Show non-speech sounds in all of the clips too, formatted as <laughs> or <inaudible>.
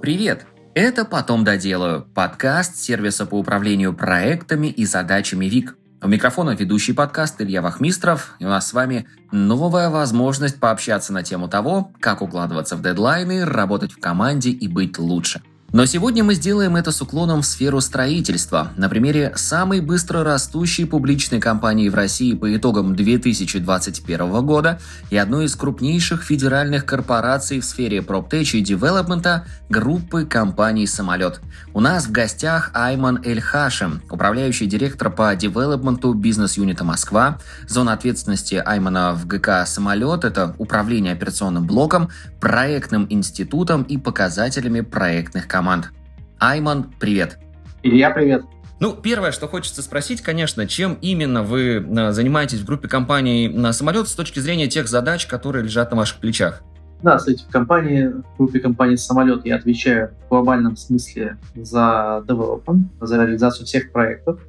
Привет! Это «Потом доделаю» – подкаст сервиса по управлению проектами и задачами ВИК. У микрофона ведущий подкаст Илья Вахмистров, и у нас с вами новая возможность пообщаться на тему того, как укладываться в дедлайны, работать в команде и быть лучше – но сегодня мы сделаем это с уклоном в сферу строительства, на примере самой быстро растущей публичной компании в России по итогам 2021 года и одной из крупнейших федеральных корпораций в сфере проптеч и девелопмента группы компаний «Самолет». У нас в гостях Айман Эль Хашем, управляющий директор по девелопменту бизнес-юнита Москва. Зона ответственности Аймана в ГК «Самолет» — это управление операционным блоком, проектным институтом и показателями проектных компаний команд. Айман, привет. Илья, привет. Ну, первое, что хочется спросить, конечно, чем именно вы э, занимаетесь в группе компаний на самолет с точки зрения тех задач, которые лежат на ваших плечах? Да, кстати, в компании, в группе компании «Самолет» я отвечаю в глобальном смысле за development, за реализацию всех проектов.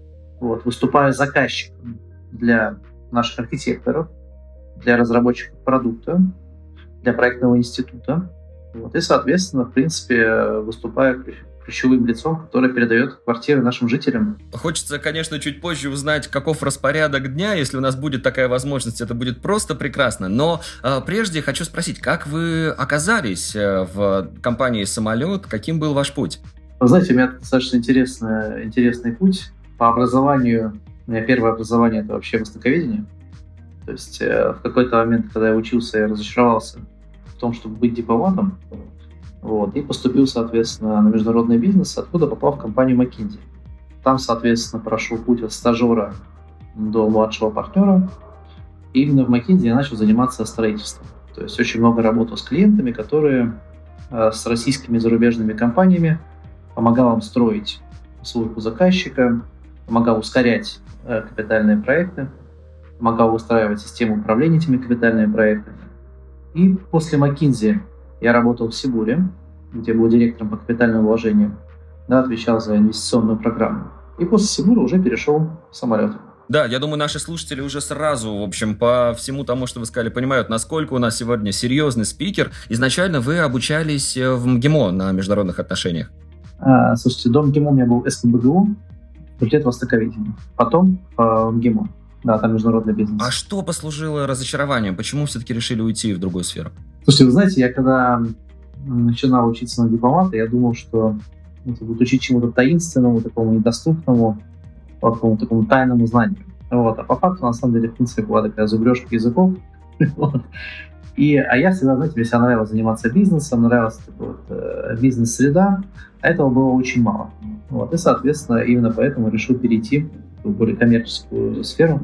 Вот, выступаю заказчиком для наших архитекторов, для разработчиков продукта, для проектного института. Вот, и, соответственно, в принципе, выступая ключевым лицом, который передает квартиры нашим жителям. Хочется, конечно, чуть позже узнать, каков распорядок дня. Если у нас будет такая возможность, это будет просто прекрасно. Но э, прежде хочу спросить, как вы оказались э, в компании «Самолет»? Каким был ваш путь? Вы знаете, у меня достаточно интересный, интересный путь. По образованию, у меня первое образование – это вообще востоковедение. То есть э, в какой-то момент, когда я учился, я разочаровался в том, чтобы быть дипломатом, вот, и поступил, соответственно, на международный бизнес, откуда попал в компанию McKinsey. Там, соответственно, прошел путь от стажера до младшего партнера. И именно в McKinsey я начал заниматься строительством. То есть очень много работал с клиентами, которые э, с российскими зарубежными компаниями помогал им строить службу заказчика, помогал ускорять э, капитальные проекты, помогал устраивать систему управления этими капитальными проектами. И после McKinsey я работал в Сибуре, где был директором по капитальным вложениям, да, отвечал за инвестиционную программу. И после Сибура уже перешел в самолет. Да, я думаю, наши слушатели уже сразу, в общем, по всему тому, что вы сказали, понимают, насколько у нас сегодня серьезный спикер. Изначально вы обучались э, в МГИМО на международных отношениях. А, слушайте, до МГИМО у меня был СКБГУ, факультет востоковедения. Потом э, МГИМО. Да, там международный бизнес. А что послужило разочарованием? Почему все-таки решили уйти в другую сферу? Слушайте, вы знаете, я когда начинал учиться на дипломата, я думал, что это будет учить чему-то таинственному, такому недоступному, такому, такому тайному знанию. Вот. А по факту, на самом деле, в принципе, была такая зубрежка языков. <laughs> И, а я всегда, знаете, мне всегда нравилось заниматься бизнесом, нравилась такая вот, э, бизнес-среда, а этого было очень мало. Вот. И, соответственно, именно поэтому решил перейти в более коммерческую сферу.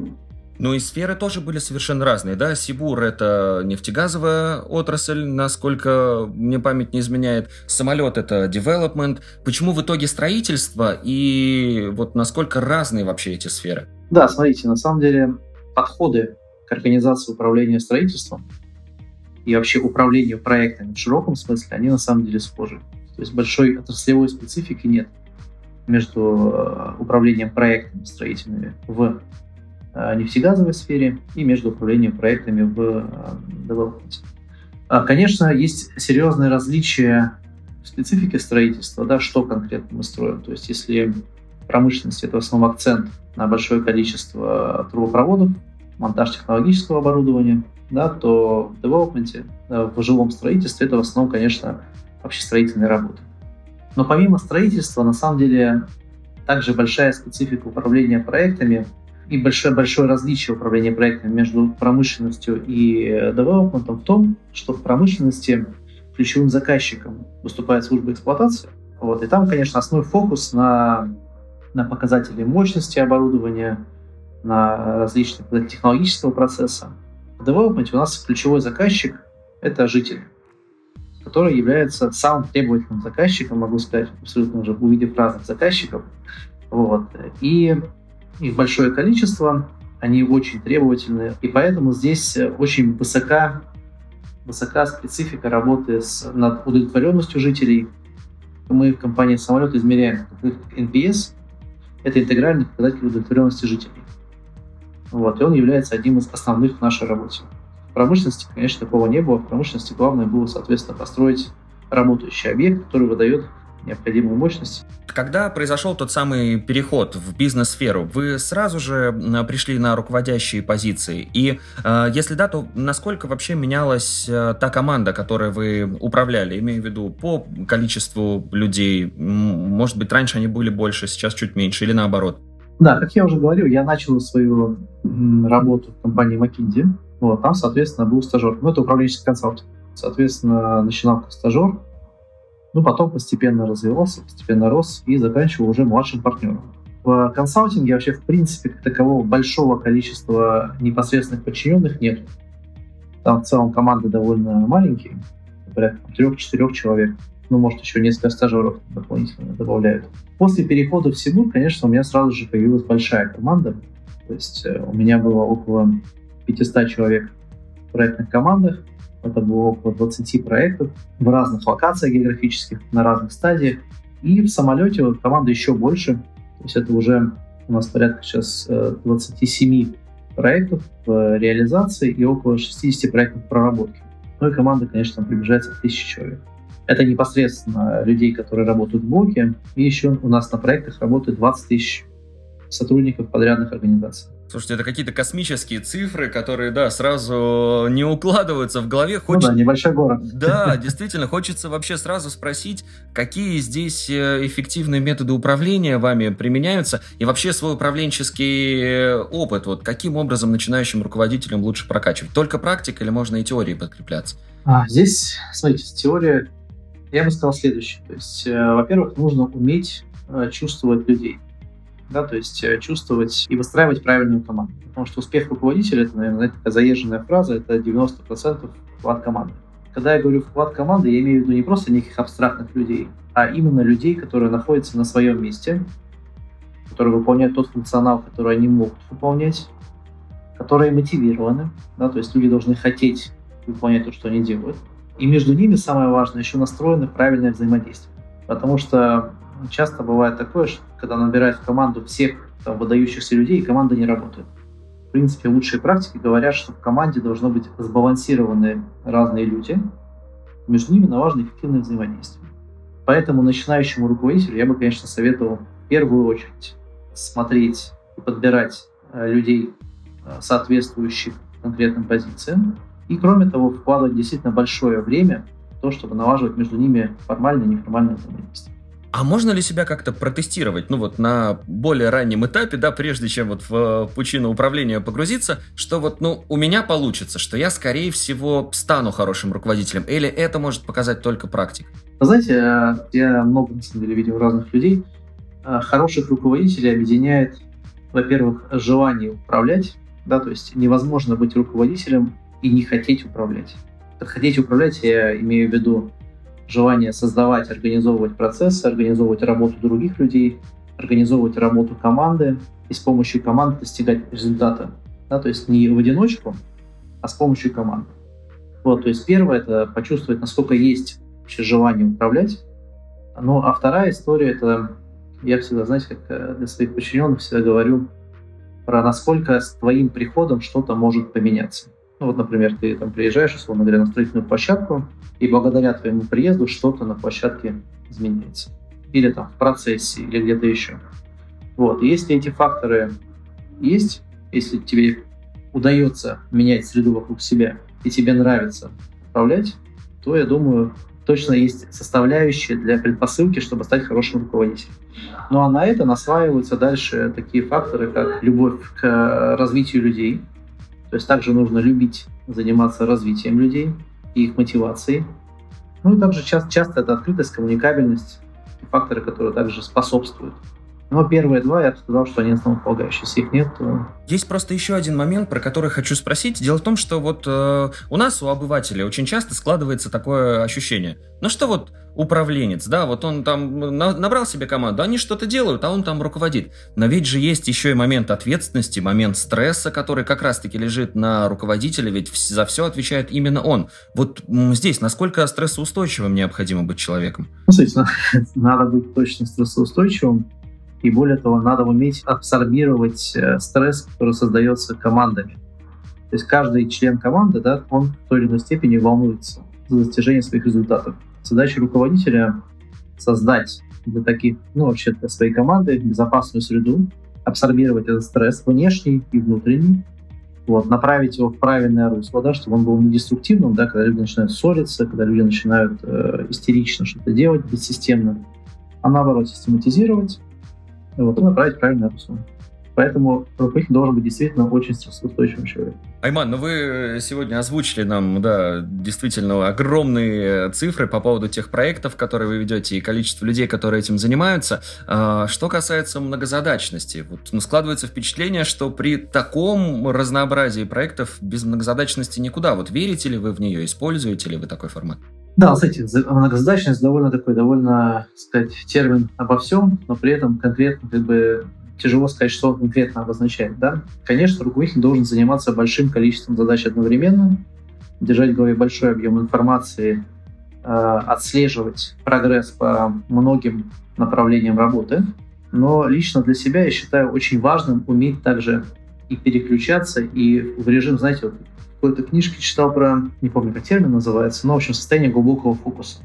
Ну и сферы тоже были совершенно разные, да? Сибур — это нефтегазовая отрасль, насколько мне память не изменяет. Самолет — это development. Почему в итоге строительство и вот насколько разные вообще эти сферы? Да, смотрите, на самом деле подходы к организации управления строительством и вообще управлению проектами в широком смысле, они на самом деле схожи. То есть большой отраслевой специфики нет между э, управлением проектами строительными в э, нефтегазовой сфере и между управлением проектами в development. А, конечно, есть серьезные различия в специфике строительства, да, что конкретно мы строим. То есть если промышленность это в основном акцент на большое количество трубопроводов, монтаж технологического оборудования, да, то в девелопменте, в жилом строительстве это в основном, конечно, общестроительные работы. Но помимо строительства, на самом деле, также большая специфика управления проектами и большое, большое различие управления проектами между промышленностью и девелопментом в том, что в промышленности ключевым заказчиком выступает служба эксплуатации. Вот, и там, конечно, основной фокус на, на показатели мощности оборудования, на различные технологического процесса. В девелопменте у нас ключевой заказчик – это житель который является самым требовательным заказчиком, могу сказать, абсолютно уже увидев разных заказчиков. Вот. И их большое количество, они очень требовательны, и поэтому здесь очень высока, высока специфика работы с, над удовлетворенностью жителей. Мы в компании «Самолет» измеряем NPS, это интегральный показатель удовлетворенности жителей. Вот, и он является одним из основных в нашей работе. В промышленности, конечно, такого не было. В промышленности главное было, соответственно, построить работающий объект, который выдает необходимую мощность. Когда произошел тот самый переход в бизнес-сферу, вы сразу же пришли на руководящие позиции? И э, если да, то насколько вообще менялась э, та команда, которой вы управляли? Имею в виду по количеству людей. Может быть, раньше они были больше, сейчас чуть меньше или наоборот? Да, как я уже говорил, я начал свою работу в компании McKinsey. Вот, там, соответственно, был стажер. Ну, это управленческий консалтинг. Соответственно, начинал как стажер, ну, потом постепенно развивался, постепенно рос и заканчивал уже младшим партнером. В консалтинге вообще, в принципе, как такового большого количества непосредственных подчиненных нет. Там в целом команды довольно маленькие, порядка трех-четырех человек. Ну, может, еще несколько стажеров дополнительно добавляют. После перехода в Сибур, конечно, у меня сразу же появилась большая команда. То есть э, у меня было около 500 человек в проектных командах, это было около 20 проектов в разных локациях географических, на разных стадиях. И в самолете вот команда еще больше. То есть это уже у нас порядка сейчас 27 э, проектов в реализации и около 60 проектов в проработке. Ну и команда, конечно, там приближается к 1000 человек. Это непосредственно людей, которые работают в блоке. И еще у нас на проектах работает 20 тысяч сотрудников подрядных организаций. Слушайте, это какие-то космические цифры, которые, да, сразу не укладываются в голове. Хочет... Ну да, небольшой город. Да, <laughs> действительно, хочется вообще сразу спросить, какие здесь э, эффективные методы управления вами применяются, и вообще свой управленческий э, опыт, вот каким образом начинающим руководителям лучше прокачивать? Только практика или можно и теорией подкрепляться? А, здесь, смотрите, теория, я бы сказал следующее. То есть, э, во-первых, нужно уметь э, чувствовать людей да, то есть э, чувствовать и выстраивать правильную команду. Потому что успех руководителя, это, наверное, такая заезженная фраза, это 90% вклад команды. Когда я говорю вклад команды, я имею в виду не просто неких абстрактных людей, а именно людей, которые находятся на своем месте, которые выполняют тот функционал, который они могут выполнять, которые мотивированы, да, то есть люди должны хотеть выполнять то, что они делают. И между ними самое важное еще настроено правильное взаимодействие. Потому что часто бывает такое, что когда набирают в команду всех там, выдающихся людей, команда не работает. В принципе, лучшие практики говорят, что в команде должно быть сбалансированы разные люди, между ними налажено эффективное взаимодействие. Поэтому начинающему руководителю я бы, конечно, советовал в первую очередь смотреть и подбирать э, людей, э, соответствующих конкретным позициям, и, кроме того, вкладывать действительно большое время в то, чтобы налаживать между ними формальное и неформальное взаимодействие. А можно ли себя как-то протестировать, ну вот на более раннем этапе, да, прежде чем вот в э, пучину управления погрузиться, что вот, ну, у меня получится, что я, скорее всего, стану хорошим руководителем, или это может показать только практик? Знаете, э, я много, на самом деле, видел разных людей. Э, хороших руководителей объединяет, во-первых, желание управлять, да, то есть невозможно быть руководителем и не хотеть управлять. Хотеть управлять я имею в виду желание создавать, организовывать процессы, организовывать работу других людей, организовывать работу команды и с помощью команды достигать результата. Да, то есть не в одиночку, а с помощью команды. Вот, то есть первое это почувствовать, насколько есть вообще желание управлять. Ну, а вторая история это я всегда, знаете, как э, для своих подчиненных всегда говорю про насколько с твоим приходом что-то может поменяться. Ну вот, например, ты там приезжаешь, условно говоря, на строительную площадку, и благодаря твоему приезду что-то на площадке изменяется. Или там в процессе, или где-то еще. Вот. И если эти факторы есть, если тебе удается менять среду вокруг себя, и тебе нравится управлять, то, я думаю, точно есть составляющие для предпосылки, чтобы стать хорошим руководителем. Ну а на это наслаиваются дальше такие факторы, как любовь к развитию людей, то есть также нужно любить заниматься развитием людей и их мотивацией. Ну и также часто, часто это открытость, коммуникабельность, факторы, которые также способствуют но первые два, я бы сказал, что они основополагающие. Если их нет, то... Есть просто еще один момент, про который хочу спросить. Дело в том, что вот э, у нас, у обывателя, очень часто складывается такое ощущение. Ну что вот управленец, да, вот он там на, набрал себе команду, они что-то делают, а он там руководит. Но ведь же есть еще и момент ответственности, момент стресса, который как раз-таки лежит на руководителе, ведь за все отвечает именно он. Вот здесь насколько стрессоустойчивым необходимо быть человеком? Ну, Смотрите, <laughs> надо быть точно стрессоустойчивым и более того, надо уметь абсорбировать э, стресс, который создается командами. То есть каждый член команды, да, он в той или иной степени волнуется за достижение своих результатов. задача руководителя создать для таких, ну, вообще для своей команды безопасную среду, абсорбировать этот стресс внешний и внутренний, вот, направить его в правильное русло, да, чтобы он был не деструктивным, да, когда люди начинают ссориться, когда люди начинают э, истерично что-то делать бессистемно, а наоборот систематизировать вот, и направить в правильное русло. Поэтому руководитель должен быть действительно очень стрессоустойчивым человеком. Айман, ну вы сегодня озвучили нам, да, действительно огромные цифры по поводу тех проектов, которые вы ведете, и количество людей, которые этим занимаются. А, что касается многозадачности, вот ну, складывается впечатление, что при таком разнообразии проектов без многозадачности никуда. Вот верите ли вы в нее, используете ли вы такой формат? Да, кстати, многозадачность довольно такой, довольно, сказать, термин обо всем, но при этом конкретно как бы тяжело сказать, что он конкретно обозначает. Да? Конечно, руководитель должен заниматься большим количеством задач одновременно, держать в голове большой объем информации, э, отслеживать прогресс по многим направлениям работы. Но лично для себя я считаю очень важным уметь также и переключаться, и в режим, знаете, вот какой-то книжке читал про, не помню, как термин называется, но, в общем, состояние глубокого фокуса.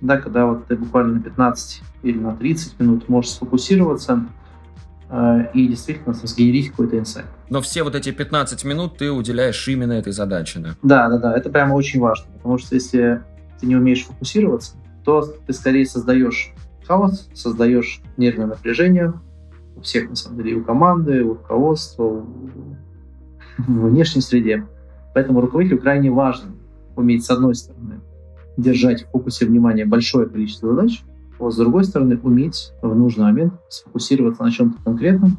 Да, когда вот ты буквально на 15 или на 30 минут можешь сфокусироваться, Э, и действительно сгенерить какой-то инсайт. Но все вот эти 15 минут ты уделяешь именно этой задаче, да? Да, да, да, это прямо очень важно, потому что если ты не умеешь фокусироваться, то ты скорее создаешь хаос, создаешь нервное напряжение у всех, на самом деле, и у команды, у руководства, <laughs> в внешней среде. Поэтому руководителю крайне важно уметь, с одной стороны, держать в фокусе внимания большое количество задач, вот, с другой стороны, уметь в нужный момент сфокусироваться на чем-то конкретном,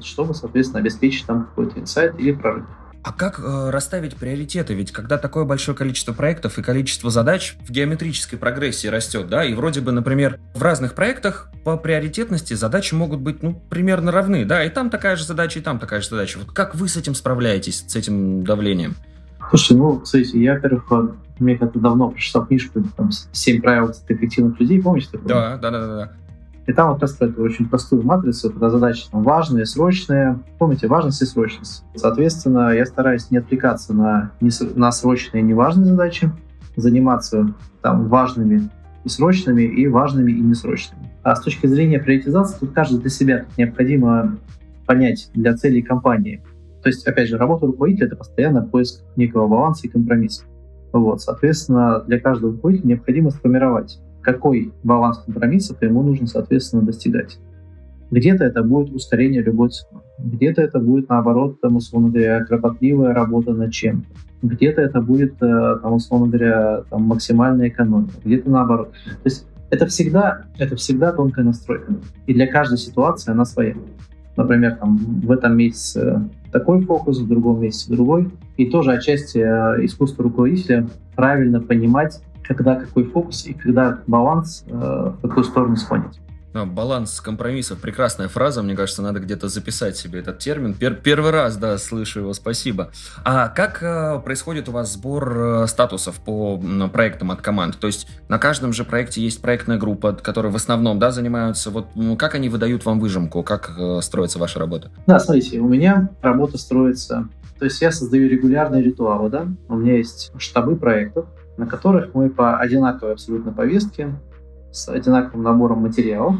чтобы, соответственно, обеспечить там какой-то инсайт или прорыв. А как э, расставить приоритеты? Ведь когда такое большое количество проектов и количество задач в геометрической прогрессии растет, да, и вроде бы, например, в разных проектах по приоритетности задачи могут быть, ну, примерно равны, да, и там такая же задача, и там такая же задача. Вот как вы с этим справляетесь, с этим давлением? Слушай, ну, смотрите, я, во-первых, мне как-то давно прочитал книжку, там, «Семь правил эффективных людей», помните такое? Да, да, да, да. И там вот эту очень простую матрицу, когда задачи там важные, срочные. Помните, важность и срочность. Соответственно, я стараюсь не отвлекаться на, не, на срочные и неважные задачи, заниматься там важными и срочными, и важными и несрочными. А с точки зрения приоритизации, тут каждый для себя необходимо понять для целей компании. То есть, опять же, работа руководителя — это постоянно поиск некого баланса и компромисса. Вот, соответственно, для каждого руководителя необходимо сформировать, какой баланс компромиссов ему нужно, соответственно, достигать. Где-то это будет ускорение любой ценой, где-то это будет, наоборот, там, условно говоря, кропотливая работа над чем-то, где-то это будет, э, там, условно говоря, там, максимальная экономия, где-то наоборот. То есть это всегда, это всегда тонкая настройка. И для каждой ситуации она своя. Например, там, в этом месяце такой фокус, в другом месте другой. И тоже отчасти э, искусство руководителя правильно понимать, когда какой фокус и когда баланс, э, в какую сторону склонить. А, баланс компромиссов. Прекрасная фраза. Мне кажется, надо где-то записать себе этот термин. Пер первый раз, да, слышу его. Спасибо. А как э, происходит у вас сбор э, статусов по э, проектам от команд? То есть на каждом же проекте есть проектная группа, которая в основном, да, занимаются. Вот ну, как они выдают вам выжимку? Как э, строится ваша работа? Да, смотрите, у меня работа строится. То есть я создаю регулярные ритуалы, да. У меня есть штабы проектов, на которых мы по одинаковой абсолютно повестке с одинаковым набором материалов,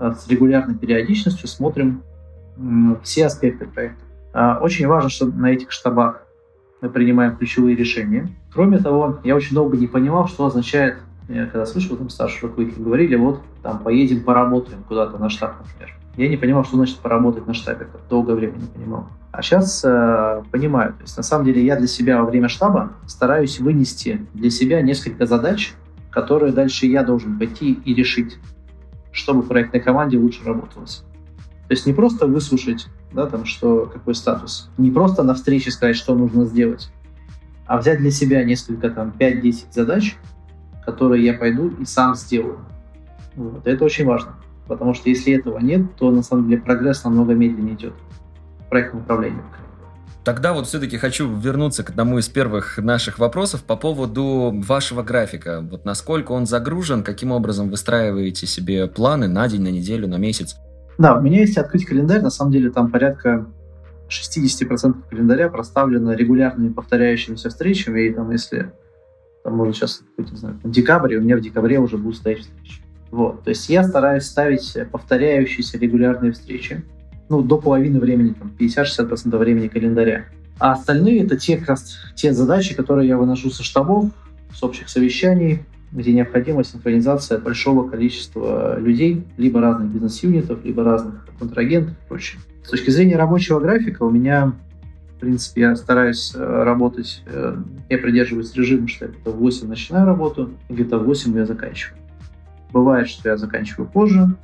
э, с регулярной периодичностью смотрим все аспекты проекта. А, очень важно, что на этих штабах мы принимаем ключевые решения. Кроме того, я очень долго не понимал, что означает, я когда слышал, там старшие руководители говорили, вот там поедем поработаем куда-то на штаб, например. Я не понимал, что значит поработать на штабе, долгое время не понимал. А сейчас э, понимаю. То есть на самом деле я для себя во время штаба стараюсь вынести для себя несколько задач, которые дальше я должен пойти и решить, чтобы проектной команде лучше работалось. То есть не просто выслушать, да, там, что, какой статус, не просто на встрече сказать, что нужно сделать, а взять для себя несколько, там, 5-10 задач, которые я пойду и сам сделаю. Вот. Это очень важно, потому что если этого нет, то на самом деле прогресс намного медленнее идет в проектном управлении. Тогда вот все-таки хочу вернуться к одному из первых наших вопросов по поводу вашего графика. Вот насколько он загружен, каким образом выстраиваете себе планы на день, на неделю, на месяц? Да, у меня есть открыть календарь, на самом деле там порядка 60% календаря проставлено регулярными повторяющимися встречами, и там если там, может, сейчас, не знаю, в декабре, у меня в декабре уже будут стоять встречи. Вот. То есть я стараюсь ставить повторяющиеся регулярные встречи. Ну, до половины времени, там, 50-60% времени календаря. А остальные это те, как раз, те задачи, которые я выношу со штабов, с общих совещаний, где необходима синхронизация большого количества людей, либо разных бизнес-юнитов, либо разных контрагентов и прочее. С точки зрения рабочего графика у меня, в принципе, я стараюсь э, работать, э, я придерживаюсь режима, что я где-то в 8 начинаю работу, где-то в 8 я заканчиваю. Бывает, что я заканчиваю позже,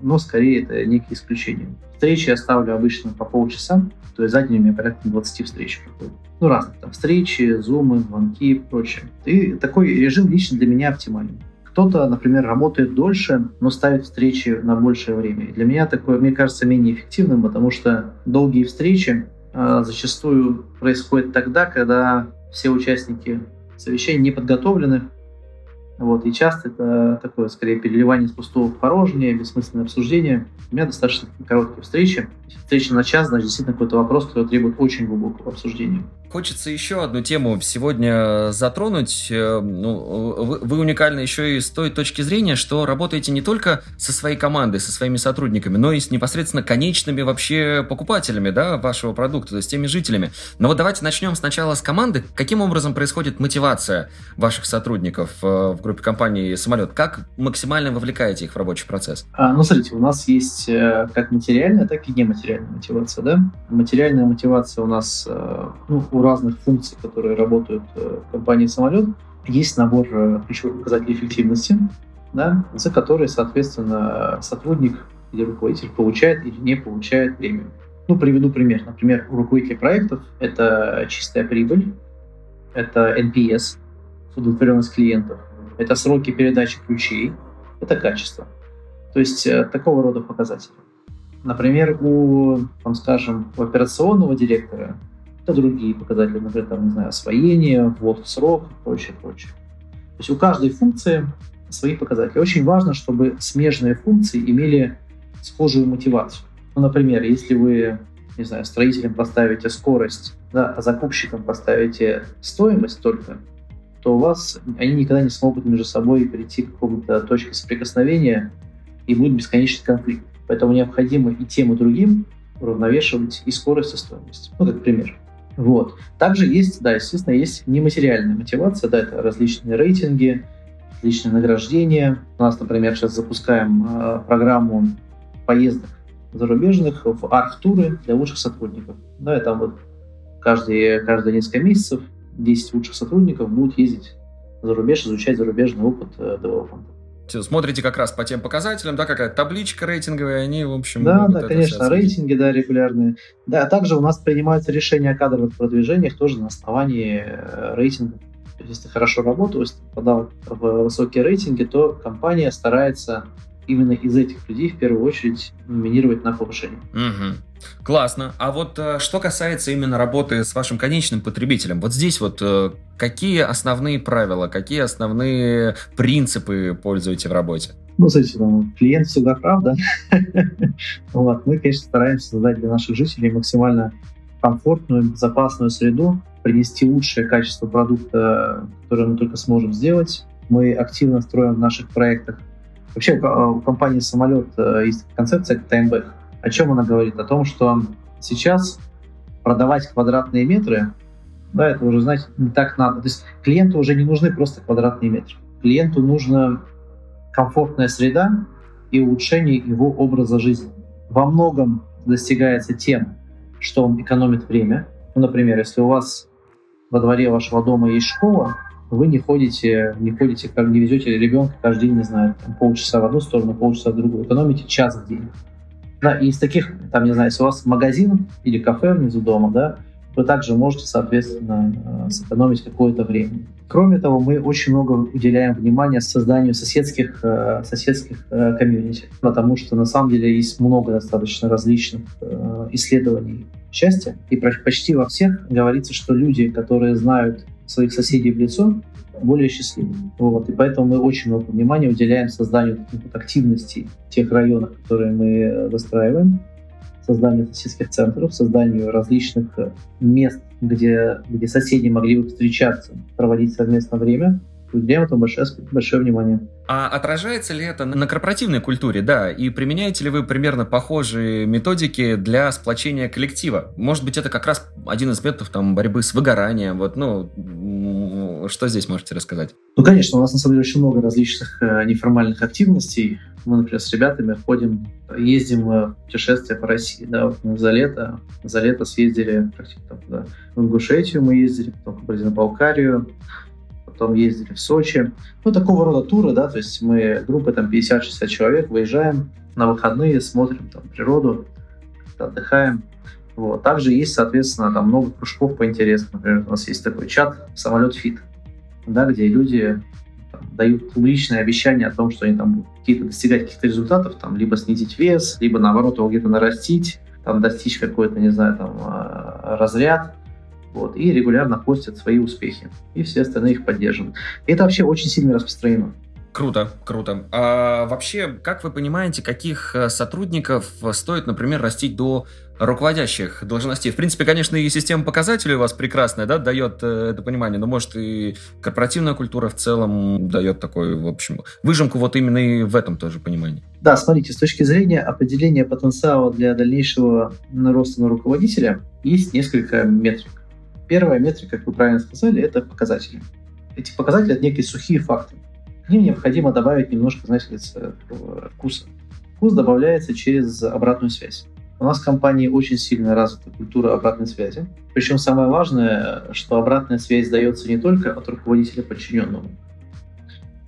но скорее это некие исключения. Встречи я ставлю обычно по полчаса, то есть за день у меня порядка 20 встреч проходит. Ну, разных там встречи, зумы, звонки и прочее. И такой режим лично для меня оптимальный. Кто-то, например, работает дольше, но ставит встречи на большее время. И для меня такое, мне кажется, менее эффективным, потому что долгие встречи э, зачастую происходят тогда, когда все участники совещания не подготовлены, вот, и часто это такое, скорее, переливание из пустого в порожнее, бессмысленное обсуждение. У меня достаточно короткие встречи. Встреча на час, значит, действительно какой-то вопрос, который требует очень глубокого обсуждения. Хочется еще одну тему сегодня затронуть. Э, ну, вы, вы уникальны еще и с той точки зрения, что работаете не только со своей командой, со своими сотрудниками, но и с непосредственно конечными вообще покупателями да, вашего продукта, то есть теми жителями. Но вот давайте начнем сначала с команды. Каким образом происходит мотивация ваших сотрудников э, в группе компании «Самолет»? Как максимально вовлекаете их в рабочий процесс? А, ну, смотрите, у нас есть э, как материальная, так и нематериальная мотивация. Да? Материальная мотивация у нас ну, у разных функций, которые работают э, в компании «Самолет», есть набор э, ключевых показателей эффективности, да, за которые, соответственно, сотрудник или руководитель получает или не получает премию. Ну, приведу пример. Например, у руководителя проектов это чистая прибыль, это NPS, удовлетворенность клиентов, это сроки передачи ключей, это качество. То есть э, такого рода показатели. Например, у, там, скажем, у операционного директора это другие показатели, например, там, не знаю, освоение, ввод в срок и прочее, прочее. То есть у каждой функции свои показатели. Очень важно, чтобы смежные функции имели схожую мотивацию. Ну, например, если вы, не знаю, строителям поставите скорость, да, а закупщикам поставите стоимость только, то у вас они никогда не смогут между собой прийти к какому-то точке соприкосновения и будет бесконечный конфликт. Поэтому необходимо и тем, и другим уравновешивать и скорость, и стоимость. Ну, как пример. Вот. Также есть, да, естественно, есть нематериальная мотивация, да, это различные рейтинги, различные награждения. У нас, например, сейчас запускаем э, программу поездок зарубежных в арх-туры для лучших сотрудников. Да, и там вот каждые, каждые несколько месяцев 10 лучших сотрудников будут ездить за рубеж, изучать зарубежный опыт э, девелопмента смотрите как раз по тем показателям, да, какая табличка рейтинговая, они, в общем... Да, да, конечно, рейтинги, да, регулярные. Да, а также у нас принимаются решения о кадровых продвижениях тоже на основании э, рейтинга. То есть, если ты хорошо работал, если ты подал в высокие рейтинги, то компания старается именно из этих людей в первую очередь номинировать на повышение. Угу. Классно. А вот э, что касается именно работы с вашим конечным потребителем, вот здесь вот э, какие основные правила, какие основные принципы пользуете в работе? Ну, смотрите, ну, клиент всегда прав, да? <laughs> вот. Мы, конечно, стараемся создать для наших жителей максимально комфортную, безопасную среду, принести лучшее качество продукта, которое мы только сможем сделать. Мы активно строим в наших проектах Вообще у компании «Самолет» э, есть концепция таймбэк. О чем она говорит? О том, что сейчас продавать квадратные метры, да, это уже, знаете, не так надо. То есть клиенту уже не нужны просто квадратные метры. Клиенту нужна комфортная среда и улучшение его образа жизни. Во многом достигается тем, что он экономит время. Ну, например, если у вас во дворе вашего дома есть школа, вы не ходите, не ходите, как не везете ребенка каждый день, не знаю, там, полчаса в одну сторону, полчаса в другую, экономите час в день. Да, и из таких, там, не знаю, если у вас магазин или кафе внизу дома, да, вы также можете, соответственно, э, сэкономить какое-то время. Кроме того, мы очень много уделяем внимания созданию соседских, э, соседских э, комьюнити, потому что на самом деле есть много достаточно различных исследований счастья, и почти во всех говорится, что люди, которые знают своих соседей в лицо, более счастливыми. Вот. И поэтому мы очень много внимания уделяем созданию таких вот активностей в тех районах, которые мы выстраиваем. созданию соседских центров, созданию различных мест, где, где соседи могли бы встречаться, проводить совместное время, уделяем этому большое, большое внимание. А отражается ли это на корпоративной культуре, да? И применяете ли вы примерно похожие методики для сплочения коллектива? Может быть, это как раз один из методов там, борьбы с выгоранием. Вот, ну, что здесь можете рассказать? Ну, конечно, у нас на самом деле очень много различных э, неформальных активностей. Мы, например, с ребятами ходим, ездим в путешествия по России. Да, вот за лето, за лето съездили практически там, да, в Ингушетию мы ездили, потом в Кабардино-Балкарию, потом ездили в Сочи. Ну, такого рода туры, да, то есть мы группы там 50-60 человек выезжаем на выходные, смотрим там природу, отдыхаем. Вот. Также есть, соответственно, там много кружков по интересам. Например, у нас есть такой чат «Самолет Фит», да, где люди там, дают публичные обещания о том, что они там будут какие-то достигать каких-то результатов, там, либо снизить вес, либо, наоборот, его где-то нарастить, там, достичь какой-то, не знаю, там, а, разряд вот, и регулярно постят свои успехи, и все остальные их поддерживают. И это вообще очень сильно распространено. Круто, круто. А вообще, как вы понимаете, каких э, сотрудников стоит, например, растить до руководящих должностей? В принципе, конечно, и система показателей у вас прекрасная, да, дает э, это понимание, но, может, и корпоративная культура в целом дает такой, в общем, выжимку вот именно и в этом тоже понимании. Да, смотрите, с точки зрения определения потенциала для дальнейшего роста на руководителя есть несколько метрик. Первая метрика, как вы правильно сказали, это показатели. Эти показатели — это некие сухие факты. К ним необходимо добавить немножко, знаете, вкуса. Вкус добавляется через обратную связь. У нас в компании очень сильно развита культура обратной связи. Причем самое важное, что обратная связь дается не только от руководителя подчиненному,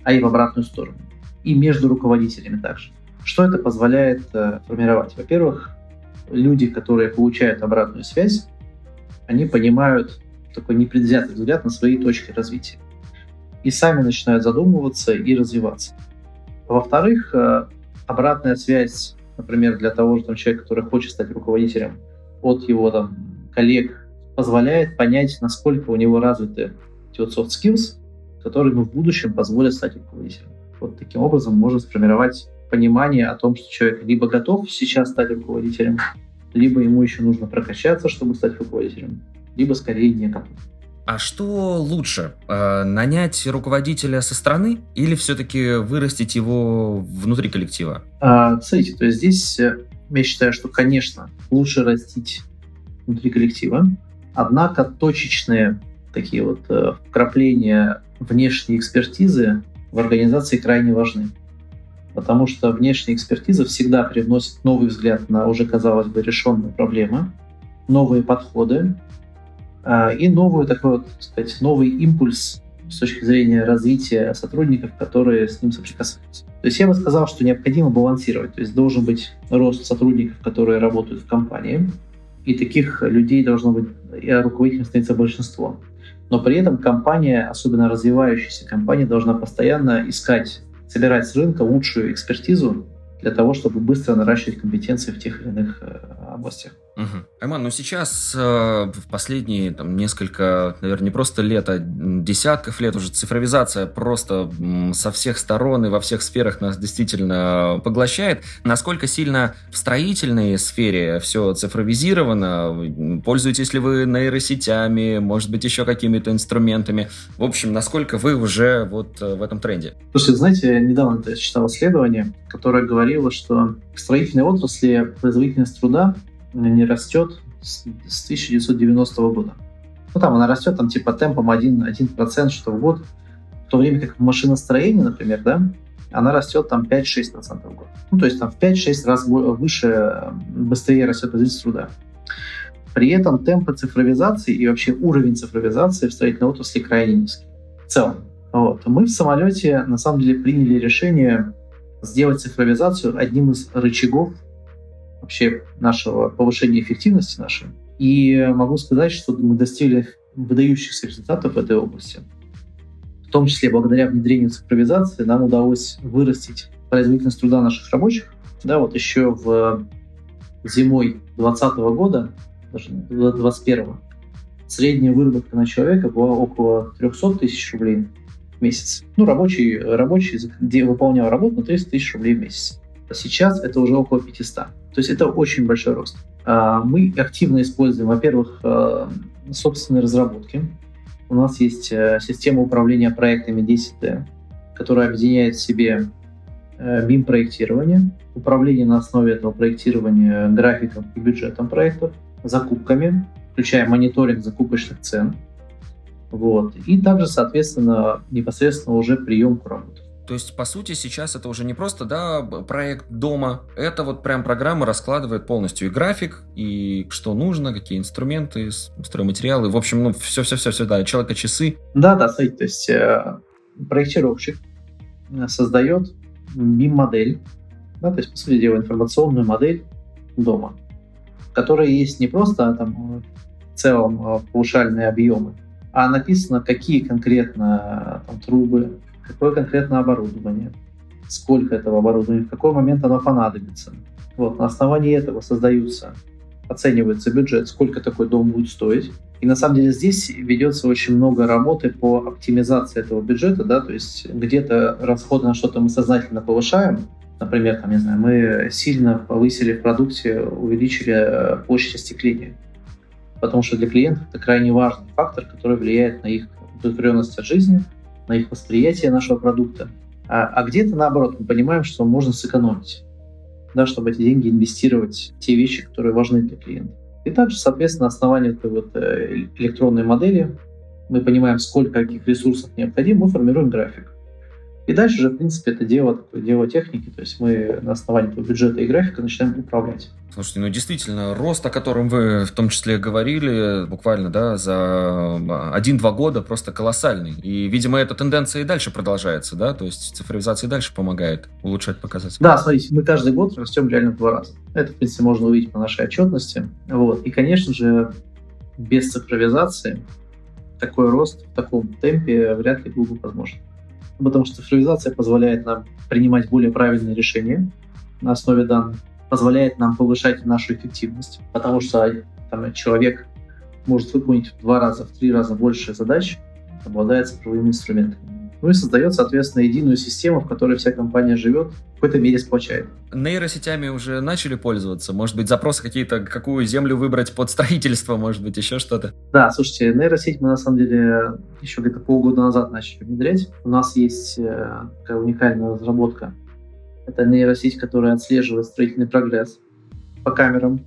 а и в обратную сторону. И между руководителями также. Что это позволяет э, формировать? Во-первых, люди, которые получают обратную связь, они понимают такой непредвзятый взгляд на свои точки развития. И сами начинают задумываться и развиваться. Во-вторых, э, обратная связь, например, для того же там, человека, который хочет стать руководителем, от его там, коллег, позволяет понять, насколько у него развиты эти вот soft skills, которые ему в будущем позволят стать руководителем. Вот таким образом можно сформировать понимание о том, что человек либо готов сейчас стать руководителем, либо ему еще нужно прокачаться, чтобы стать руководителем, либо скорее некому. А что лучше, э, нанять руководителя со стороны или все-таки вырастить его внутри коллектива? А, смотрите, то есть здесь э, я считаю, что, конечно, лучше растить внутри коллектива, однако точечные такие вот э, вкрапления внешней экспертизы в организации крайне важны потому что внешняя экспертиза всегда привносит новый взгляд на уже, казалось бы, решенные проблемы, новые подходы э, и новый такой вот, сказать, новый импульс с точки зрения развития сотрудников, которые с ним соприкасаются. То есть я бы сказал, что необходимо балансировать. То есть должен быть рост сотрудников, которые работают в компании, и таких людей должно быть, и руководителем становится большинство. Но при этом компания, особенно развивающаяся компания, должна постоянно искать собирать с рынка лучшую экспертизу для того, чтобы быстро наращивать компетенции в тех или иных э, областях. Угу. Айман, ну сейчас э, в последние там, несколько, наверное, не просто лет, а десятков лет уже цифровизация просто м, со всех сторон и во всех сферах нас действительно поглощает. Насколько сильно в строительной сфере все цифровизировано? Пользуетесь ли вы нейросетями, может быть, еще какими-то инструментами? В общем, насколько вы уже вот э, в этом тренде? Слушайте, знаете, я недавно я читал исследование, которое говорило, что в строительной отрасли производительность труда не растет с, с 1990 года. Ну, там она растет там типа темпом 1%, 1% что в год, в то время как в машиностроении, например, да, она растет там 5-6% в год. Ну, то есть там в 5-6 раз выше, быстрее растет производительность труда. При этом темпы цифровизации и вообще уровень цифровизации в строительной отрасли крайне низкий. В целом. Вот. Мы в самолете на самом деле приняли решение сделать цифровизацию одним из рычагов вообще нашего повышения эффективности нашей. И могу сказать, что мы достигли выдающихся результатов в этой области. В том числе благодаря внедрению цифровизации нам удалось вырастить производительность труда наших рабочих. Да, вот еще в зимой 2020 года, даже 2021, средняя выработка на человека была около 300 тысяч рублей в месяц. Ну, рабочий, рабочий где выполнял работу на 300 тысяч рублей в месяц. Сейчас это уже около 500. То есть это очень большой рост. А, мы активно используем, во-первых, э, собственные разработки. У нас есть э, система управления проектами 10T, которая объединяет в себе BIM-проектирование, э, управление на основе этого проектирования графиком и бюджетом проектов, закупками, включая мониторинг закупочных цен, вот, и также, соответственно, непосредственно уже приемку работы. То есть, по сути, сейчас это уже не просто, да, проект дома, это вот прям программа раскладывает полностью и график, и что нужно, какие инструменты, стройматериалы, в общем, ну, все-все-все, да, человека часы. Да, да, смотрите, то есть э, проектировщик э, создает BIM-модель, да, то есть, по сути дела, информационную модель дома, в которой есть не просто там в целом э, паушальные объемы, а написано, какие конкретно там, трубы, какое конкретно оборудование, сколько этого оборудования, в какой момент оно понадобится. Вот, на основании этого создаются, оценивается бюджет, сколько такой дом будет стоить. И на самом деле здесь ведется очень много работы по оптимизации этого бюджета, да, то есть где-то расходы на что-то мы сознательно повышаем, Например, там, не знаю, мы сильно повысили в продукте, увеличили э, площадь остекления. Потому что для клиентов это крайне важный фактор, который влияет на их удовлетворенность от жизни, на их восприятие нашего продукта. А, а где-то, наоборот, мы понимаем, что можно сэкономить, да, чтобы эти деньги инвестировать в те вещи, которые важны для клиента. И также, соответственно, на этой вот э, электронной модели мы понимаем, сколько каких ресурсов необходимо, мы формируем график. И дальше же, в принципе, это дело, такое дело техники, то есть мы на основании этого бюджета и графика начинаем управлять. Слушайте, ну действительно, рост, о котором вы в том числе говорили, буквально, да, за один-два года просто колоссальный. И, видимо, эта тенденция и дальше продолжается, да, то есть цифровизация дальше помогает улучшать показатели. Да, смотрите, мы каждый год растем реально в два раза. Это, в принципе, можно увидеть по нашей отчетности. Вот. И, конечно же, без цифровизации такой рост в таком темпе вряд ли был бы возможен потому что цифровизация позволяет нам принимать более правильные решения на основе данных, позволяет нам повышать нашу эффективность, потому что там, человек может выполнить в два раза, в три раза больше задач, обладая цифровыми инструментами ну и создает, соответственно, единую систему, в которой вся компания живет, в какой-то мере сплочает. Нейросетями уже начали пользоваться? Может быть, запросы какие-то, какую землю выбрать под строительство, может быть, еще что-то? Да, слушайте, нейросеть мы на самом деле еще где-то полгода назад начали внедрять. У нас есть э, такая уникальная разработка. Это нейросеть, которая отслеживает строительный прогресс по камерам.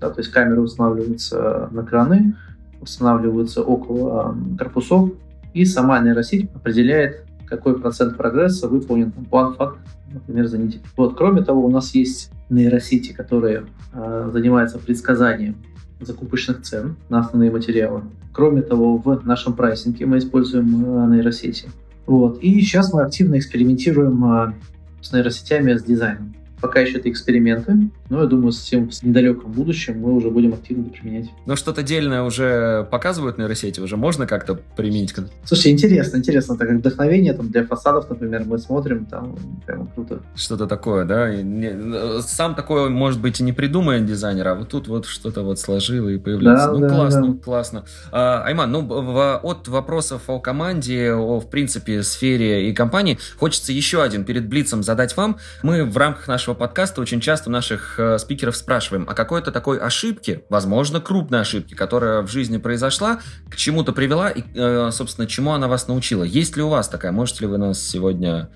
Да, то есть камеры устанавливаются на краны, устанавливаются около корпусов, и сама нейросеть определяет, какой процент прогресса выполнен план факт, например, за неделю. Вот, кроме того, у нас есть нейросети, которые э, занимаются предсказанием закупочных цен на основные материалы. Кроме того, в нашем прайсинге мы используем э, нейросети. Вот. И сейчас мы активно экспериментируем э, с нейросетями, с дизайном. Пока еще это эксперименты, но я думаю, совсем в недалеком будущем мы уже будем активно применять. Но что-то отдельное уже показывают нейросети, уже можно как-то применить? Слушай, интересно, интересно, так как вдохновение там, для фасадов, например, мы смотрим, там прямо круто. Что-то такое, да? Сам такое, может быть, и не придумает дизайнер, а вот тут вот что-то вот сложил и появляется. Да, ну, да, классно, да. классно. А, Айман, ну, в, от вопросов о команде, о, в принципе, сфере и компании, хочется еще один перед Блицем задать вам. Мы в рамках нашего подкаста очень часто наших э, спикеров спрашиваем о какой-то такой ошибке, возможно, крупной ошибке, которая в жизни произошла, к чему-то привела и, э, собственно, чему она вас научила. Есть ли у вас такая? Можете ли вы нас сегодня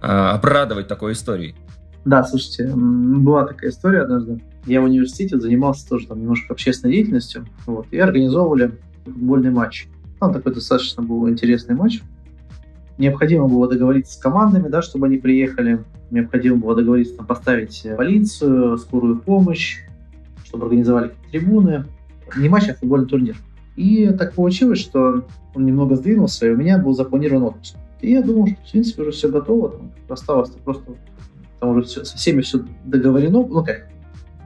э, обрадовать такой историей? Да, слушайте, была такая история однажды. Я в университете занимался тоже там немножко общественной деятельностью, вот, и организовывали футбольный матч. Там такой достаточно был интересный матч. Необходимо было договориться с командами, да, чтобы они приехали необходимо было договориться там, поставить полицию, скорую помощь, чтобы организовали трибуны. Не матч, а футбольный турнир. И так получилось, что он немного сдвинулся, и у меня был запланирован отпуск. И я думал, что, в принципе, уже все готово, там, осталось просто там уже все, со всеми все договорено, ну как,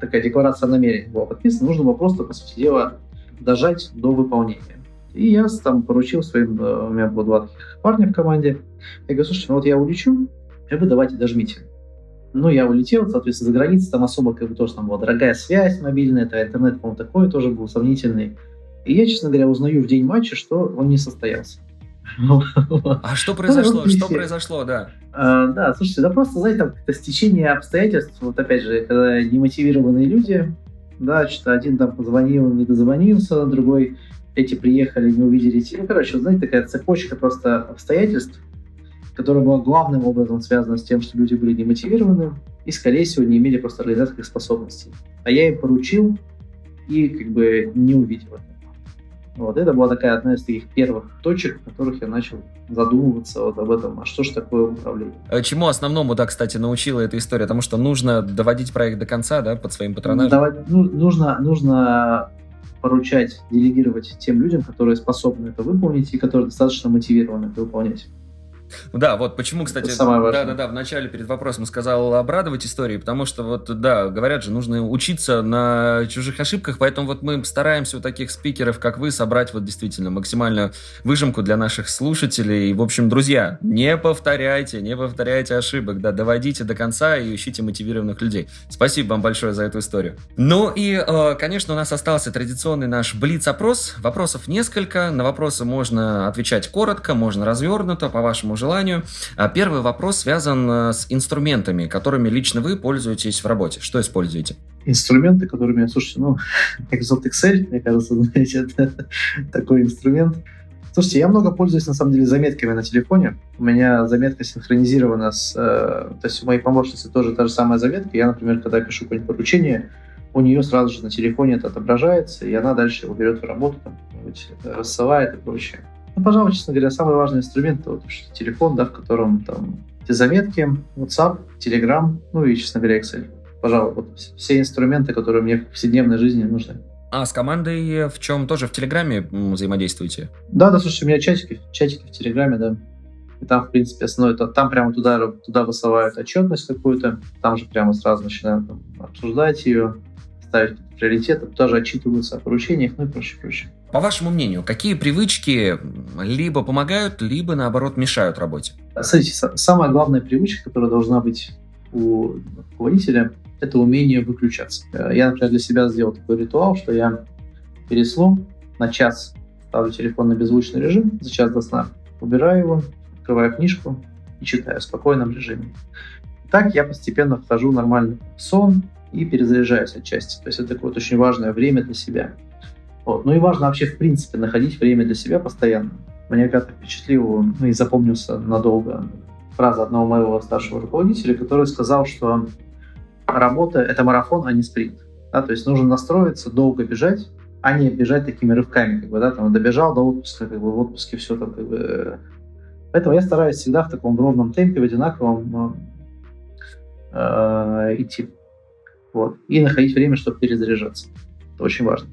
такая декларация намерений была подписана, нужно было просто, по сути дела, дожать до выполнения. И я там поручил своим, э, у меня было два таких парня в команде, я говорю, слушайте, ну вот я улечу, а вы давайте дожмите. Ну, я улетел, соответственно, за границей, там особо как бы тоже там была дорогая связь мобильная, это интернет, по-моему, такой тоже был сомнительный. И я, честно говоря, узнаю в день матча, что он не состоялся. <laughs> А что произошло? Что произошло, да? А, да, слушайте, да просто, знаете, там это стечение обстоятельств, вот опять же, когда немотивированные люди, да, что-то один там позвонил, не дозвонился, другой эти приехали, не увидели. Ну, короче, вот, знаете, такая цепочка просто обстоятельств, которая была главным образом связана с тем, что люди были немотивированы и, скорее всего, не имели просто организаторских способностей. А я им поручил и как бы не увидел это. Вот, это была такая одна из таких первых точек, в которых я начал задумываться вот об этом, а что же такое управление. А чему основному, да, кстати, научила эта история? Потому что нужно доводить проект до конца, да, под своим патронажем? Давать, ну, нужно, нужно поручать, делегировать тем людям, которые способны это выполнить и которые достаточно мотивированы это выполнять. Да, вот почему, кстати, да, да, да, в начале перед вопросом сказал обрадовать истории, потому что вот, да, говорят же, нужно учиться на чужих ошибках, поэтому вот мы стараемся у таких спикеров, как вы, собрать вот действительно максимальную выжимку для наших слушателей. И, в общем, друзья, не повторяйте, не повторяйте ошибок, да, доводите до конца и ищите мотивированных людей. Спасибо вам большое за эту историю. Ну и, э, конечно, у нас остался традиционный наш блиц-опрос. Вопросов несколько, на вопросы можно отвечать коротко, можно развернуто, по вашему желанию. А первый вопрос связан э, с инструментами, которыми лично вы пользуетесь в работе. Что используете? Инструменты, которыми, слушайте, ну, <laughs> Microsoft Excel, мне кажется, <laughs> знаете, это такой инструмент. Слушайте, я много пользуюсь, на самом деле, заметками на телефоне. У меня заметка синхронизирована с... Э, то есть у моей помощницы тоже та же самая заметка. Я, например, когда пишу какое-нибудь поручение, у нее сразу же на телефоне это отображается, и она дальше его берет в работу, там, рассылает и прочее. Ну, пожалуй, честно говоря, самый важный инструмент это вот телефон, да, в котором там эти заметки, WhatsApp, Telegram, ну и, честно говоря, Excel. Пожалуй, вот все инструменты, которые мне в повседневной жизни нужны. А с командой в чем тоже в Телеграме взаимодействуете? Да, да, слушай, у меня чатики, чатики в Телеграме, да. И там, в принципе, основное, там прямо туда, туда высылают отчетность какую-то, там же прямо сразу начинают там, обсуждать ее, ставить приоритеты, тоже отчитываются о поручениях, ну и прочее, прочее. По вашему мнению, какие привычки либо помогают, либо наоборот мешают работе? Смотрите, самая главная привычка, которая должна быть у руководителя, это умение выключаться. Я, например, для себя сделал такой ритуал, что я перед сном на час ставлю телефон на беззвучный режим, за час до сна убираю его, открываю книжку и читаю в спокойном режиме. Так я постепенно вхожу в нормальный сон и перезаряжаюсь отчасти. То есть это такое вот очень важное время для себя. Вот. Ну и важно вообще, в принципе, находить время для себя постоянно. Мне как-то впечатлил ну, и запомнился надолго фраза одного моего старшего руководителя, который сказал, что работа — это марафон, а не спринт. Да, то есть нужно настроиться, долго бежать, а не бежать такими рывками, как бы, да, там, добежал до отпуска, как бы, в отпуске все там, как бы... Поэтому я стараюсь всегда в таком ровном темпе, в одинаковом э, идти. Вот. И находить время, чтобы перезаряжаться. Это очень важно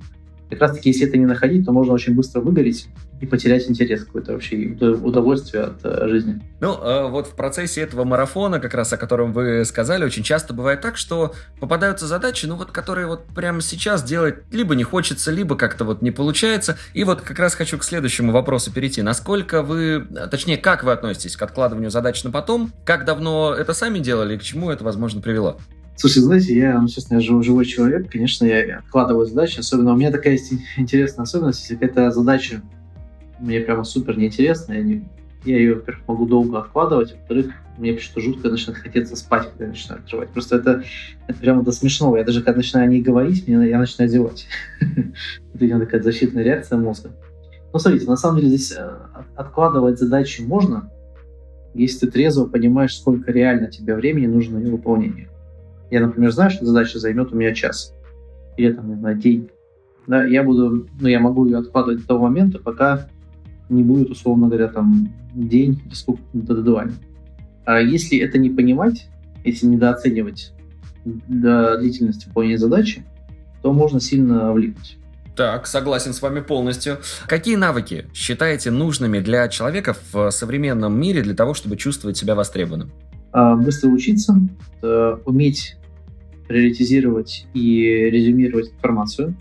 как раз таки, если это не находить, то можно очень быстро выгореть и потерять интерес какой-то вообще, удовольствие от э, жизни. Ну, э, вот в процессе этого марафона, как раз о котором вы сказали, очень часто бывает так, что попадаются задачи, ну вот, которые вот прямо сейчас делать либо не хочется, либо как-то вот не получается. И вот как раз хочу к следующему вопросу перейти. Насколько вы, точнее, как вы относитесь к откладыванию задач на потом? Как давно это сами делали и к чему это, возможно, привело? Слушай, знаете, я, ну, честно, я живой, живой человек, конечно, я откладываю задачи, особенно у меня такая есть интересная особенность, если какая-то задача мне прямо супер неинтересна, я, не, я ее, во-первых, могу долго откладывать, во-вторых, мне почему-то жутко начинает хотеться спать, когда я начинаю открывать. Просто это, это прямо до смешного. Я даже когда начинаю о ней говорить, мне, я начинаю зевать. <laughs> Это, видимо, такая защитная реакция мозга. Ну, смотрите, на самом деле здесь э, откладывать задачи можно, если ты трезво понимаешь, сколько реально тебе времени нужно на ее выполнение. Я, например, знаю, что задача займет у меня час. Или там, не знаю, день. Да, я буду, ну, я могу ее откладывать до того момента, пока не будет, условно говоря, там, день или сколько до дедлайна. А если это не понимать, если недооценивать до длительности выполнения задачи, то можно сильно влипнуть. Так, согласен с вами полностью. Какие навыки считаете нужными для человека в современном мире для того, чтобы чувствовать себя востребованным? А, быстро учиться, э, уметь приоритизировать и резюмировать информацию,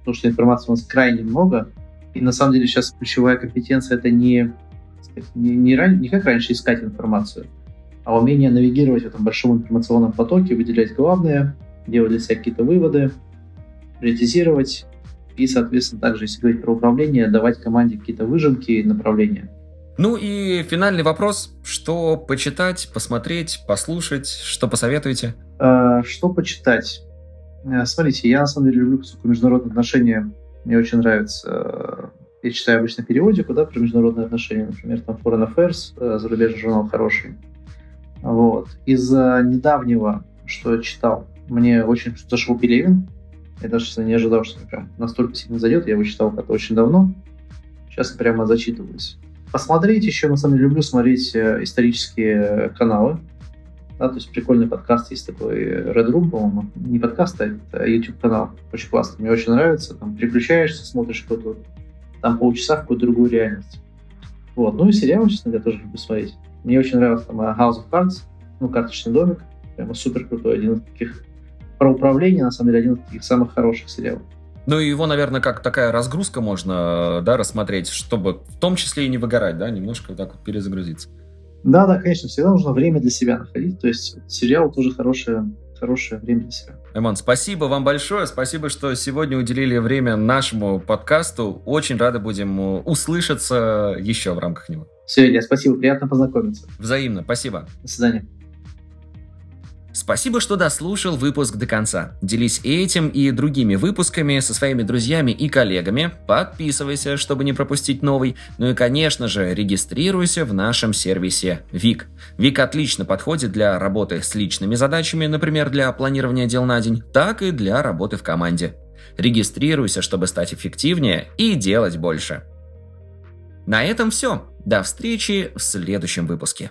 потому что информации у нас крайне много, и на самом деле сейчас ключевая компетенция это не, не, не, не как раньше искать информацию, а умение навигировать в этом большом информационном потоке, выделять главное, делать для себя какие-то выводы, приоритизировать и, соответственно, также, если говорить про управление, давать команде какие-то выжимки, направления. Ну и финальный вопрос. Что почитать, посмотреть, послушать? Что посоветуете? А, что почитать? Э, смотрите, я на самом деле люблю поскольку международные отношения. Мне очень нравится. Э, я читаю обычно периодику, да, про международные отношения. Например, там Foreign Affairs, э, зарубежный журнал хороший. Вот. Из недавнего, что я читал, мне очень зашел Пелевин. Я даже не ожидал, что прям настолько сильно зайдет. Я его читал как-то очень давно. Сейчас прямо зачитываюсь. Посмотреть еще, на самом деле, люблю смотреть исторические каналы. Да, то есть прикольный подкаст есть такой Red Room, по-моему. Не подкаст, а это YouTube-канал. Очень классно. Мне очень нравится. Там переключаешься, смотришь какой-то там полчаса в какую-то другую реальность. Вот. Ну и сериалы, честно говоря, тоже люблю смотреть. Мне очень нравился там House of Cards, ну, карточный домик. Прямо супер крутой. Один из таких про управление, на самом деле, один из таких самых хороших сериалов. Ну, и его, наверное, как такая разгрузка можно, да, рассмотреть, чтобы в том числе и не выгорать, да, немножко вот так вот перезагрузиться. Да, да, конечно, всегда нужно время для себя находить. То есть сериал тоже хорошее, хорошее время для себя. Эмон, спасибо вам большое. Спасибо, что сегодня уделили время нашему подкасту. Очень рады будем услышаться еще в рамках него. Все, Илья, спасибо. Приятно познакомиться. Взаимно. Спасибо. До свидания. Спасибо, что дослушал выпуск до конца. Делись этим и другими выпусками со своими друзьями и коллегами. Подписывайся, чтобы не пропустить новый. Ну и, конечно же, регистрируйся в нашем сервисе ВИК. ВИК отлично подходит для работы с личными задачами, например, для планирования дел на день, так и для работы в команде. Регистрируйся, чтобы стать эффективнее и делать больше. На этом все. До встречи в следующем выпуске.